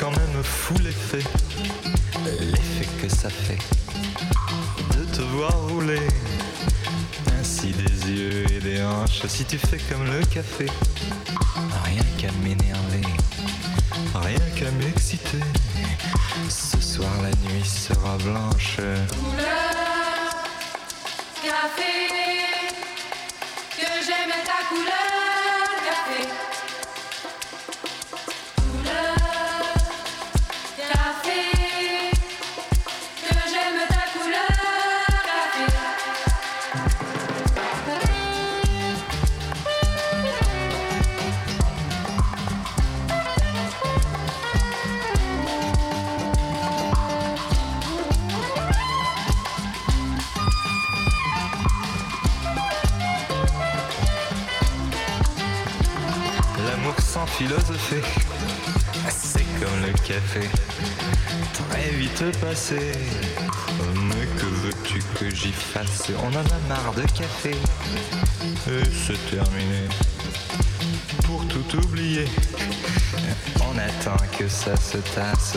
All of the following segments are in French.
Quand même fou l'effet, l'effet que ça fait de te voir rouler. Ainsi des yeux et des hanches, si tu fais comme le café, rien qu'à m'énerver, rien qu'à m'exciter. Ce soir la nuit sera blanche. Couleur café, que j'aime ta couleur café. Passé. Mais que veux-tu que j'y fasse? On en a marre de café, et c'est terminé. Pour tout oublier, on attend que ça se tasse.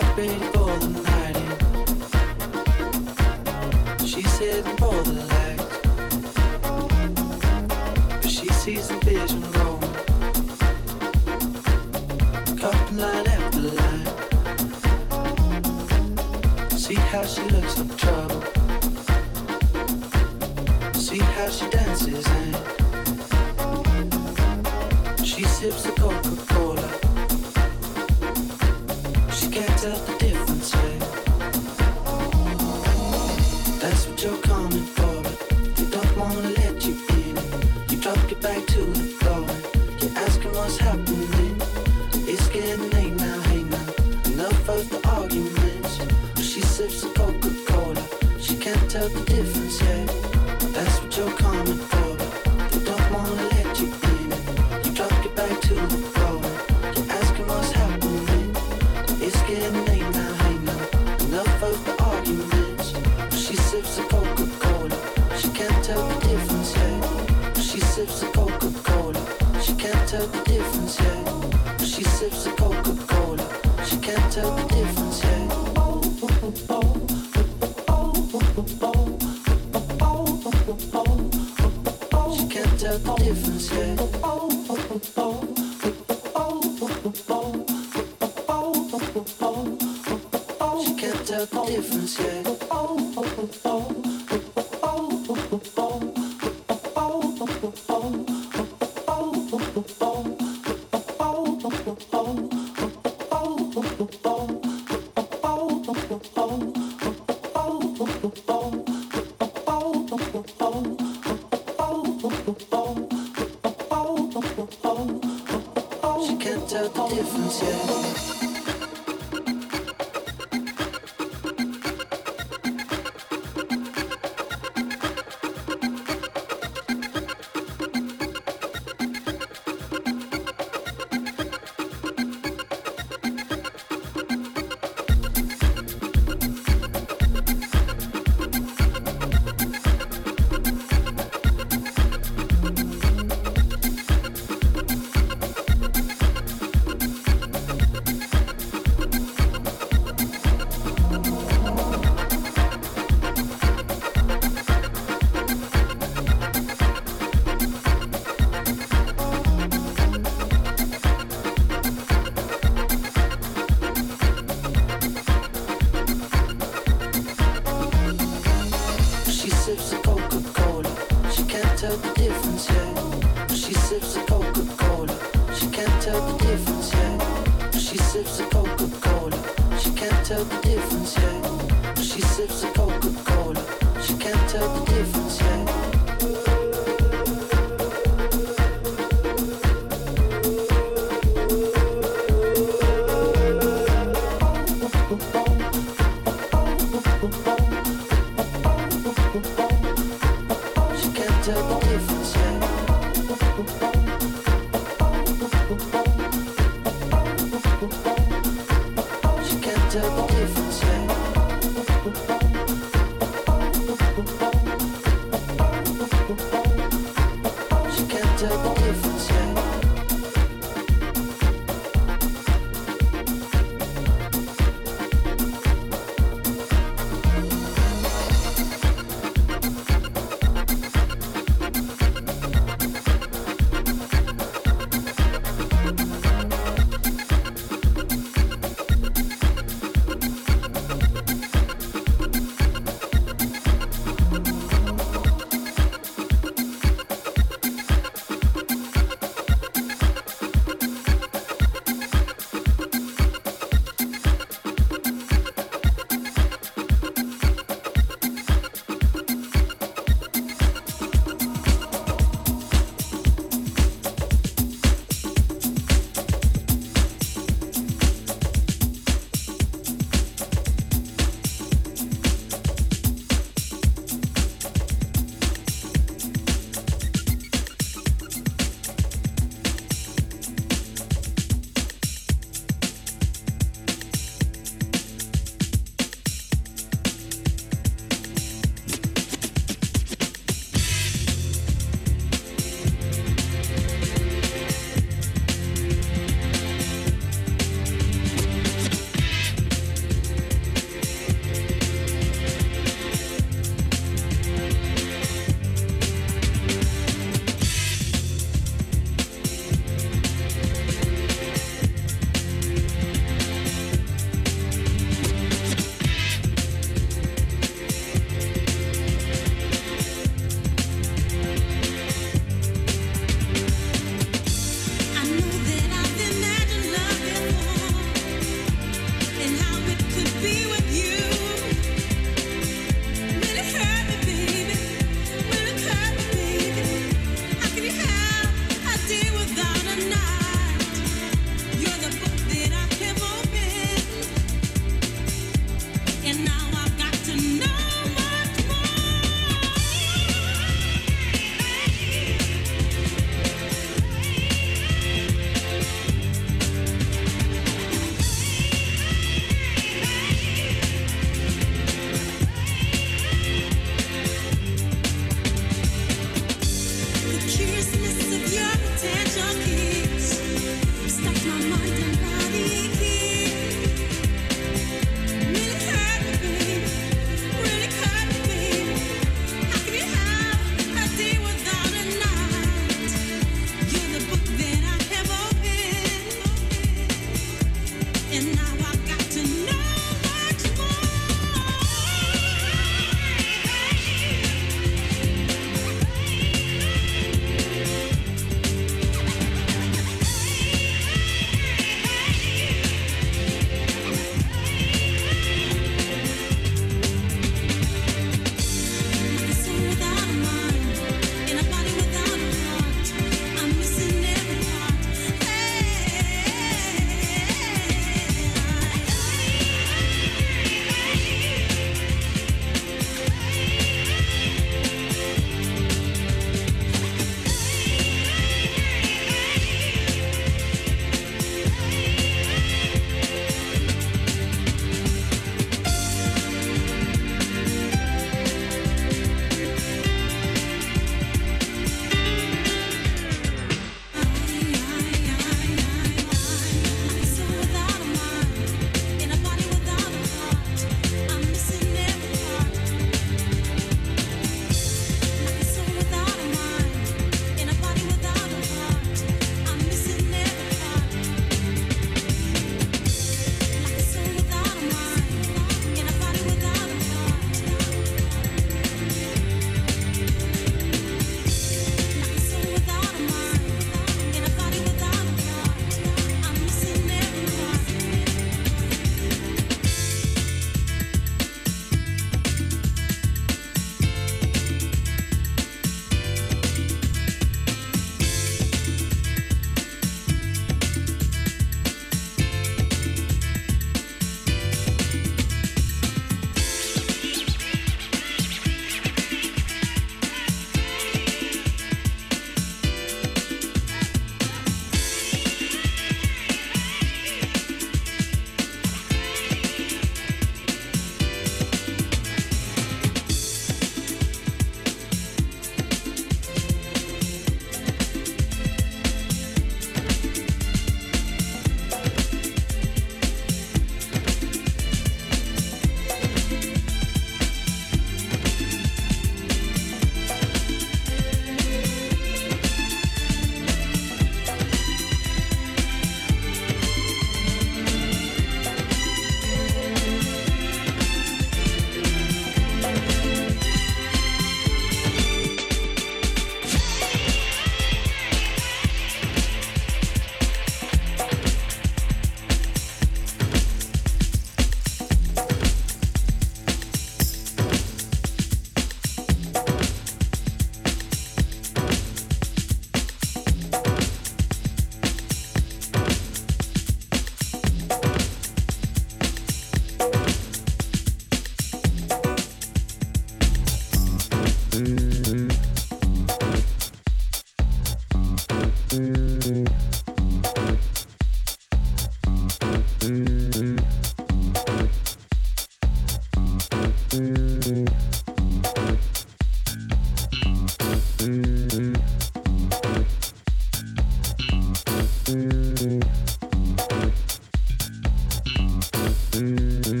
Mm-hmm.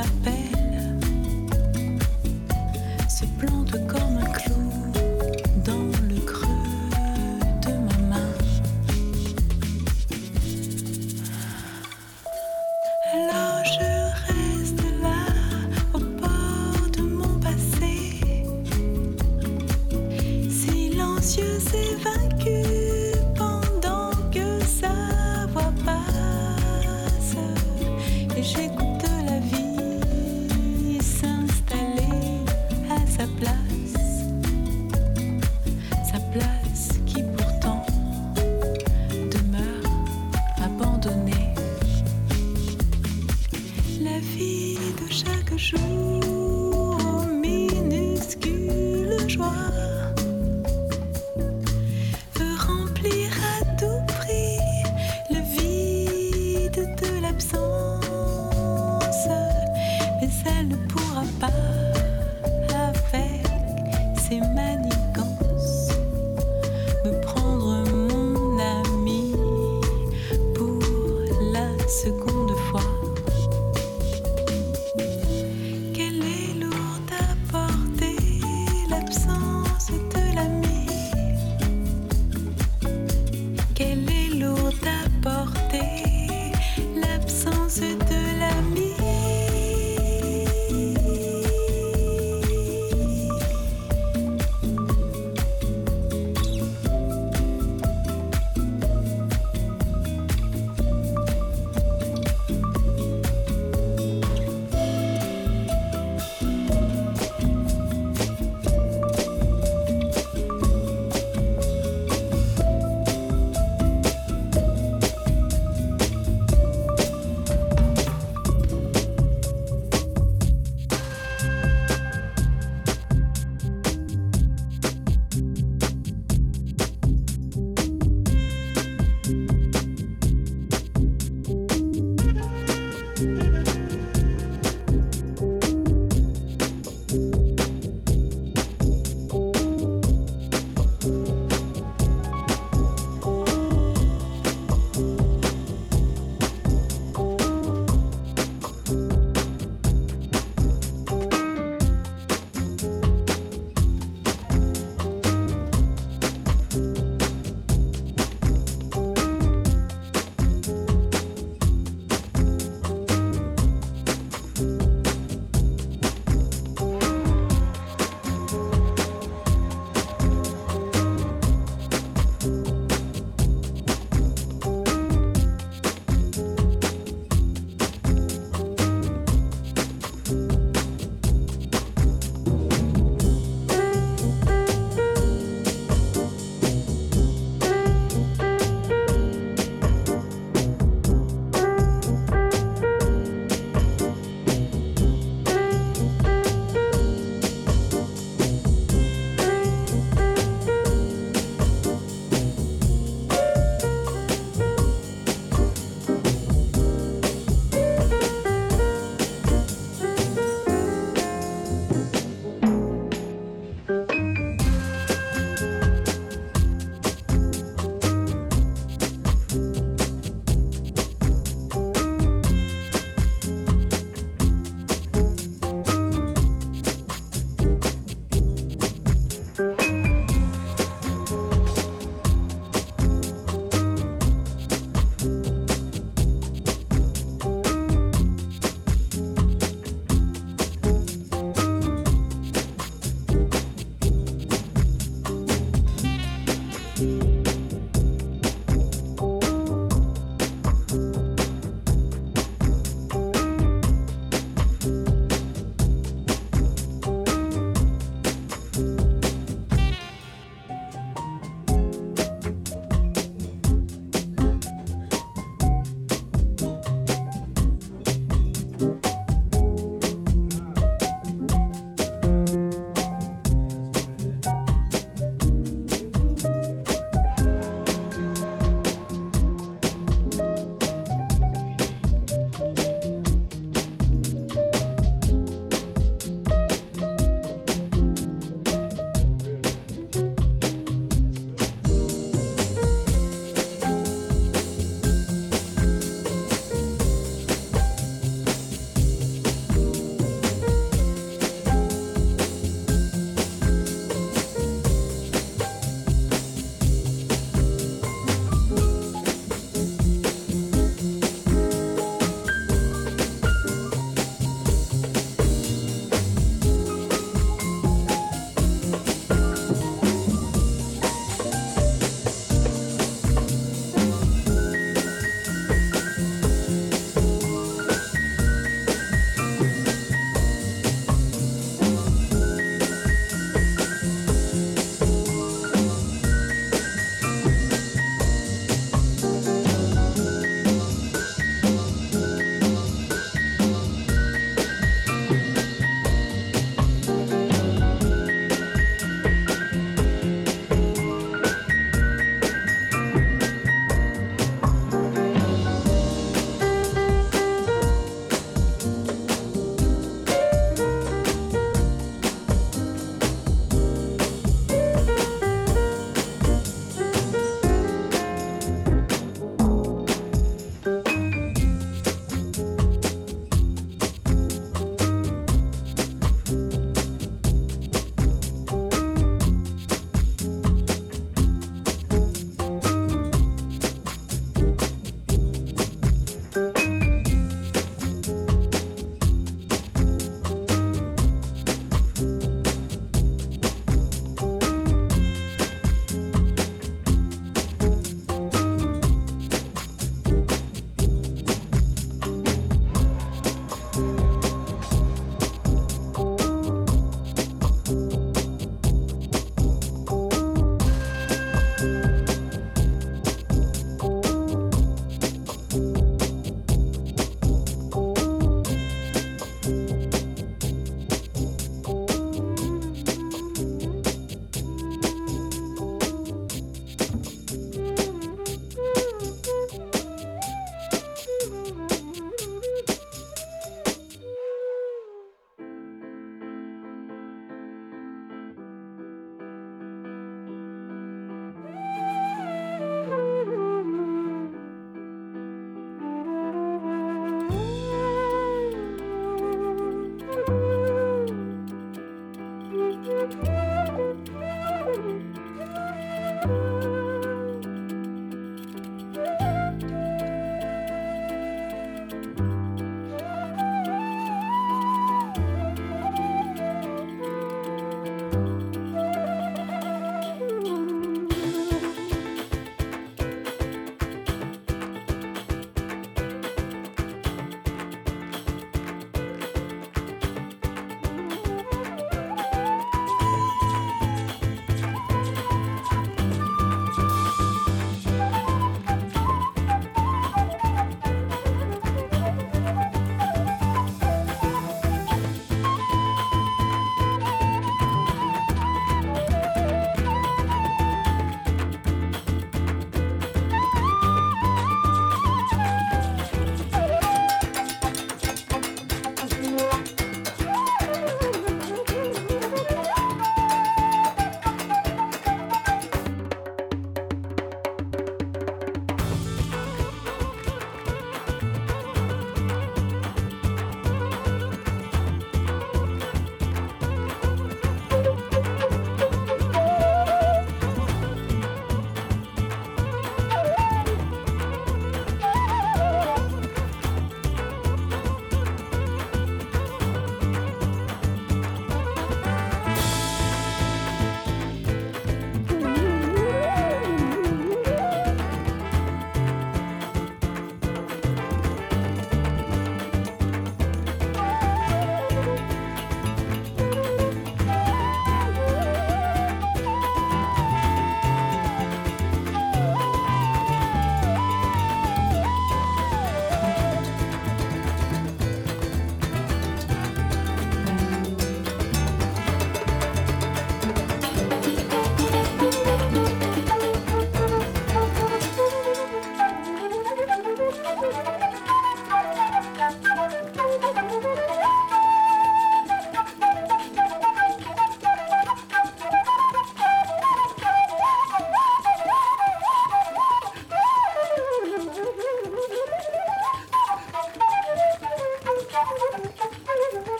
ma paix. Bye.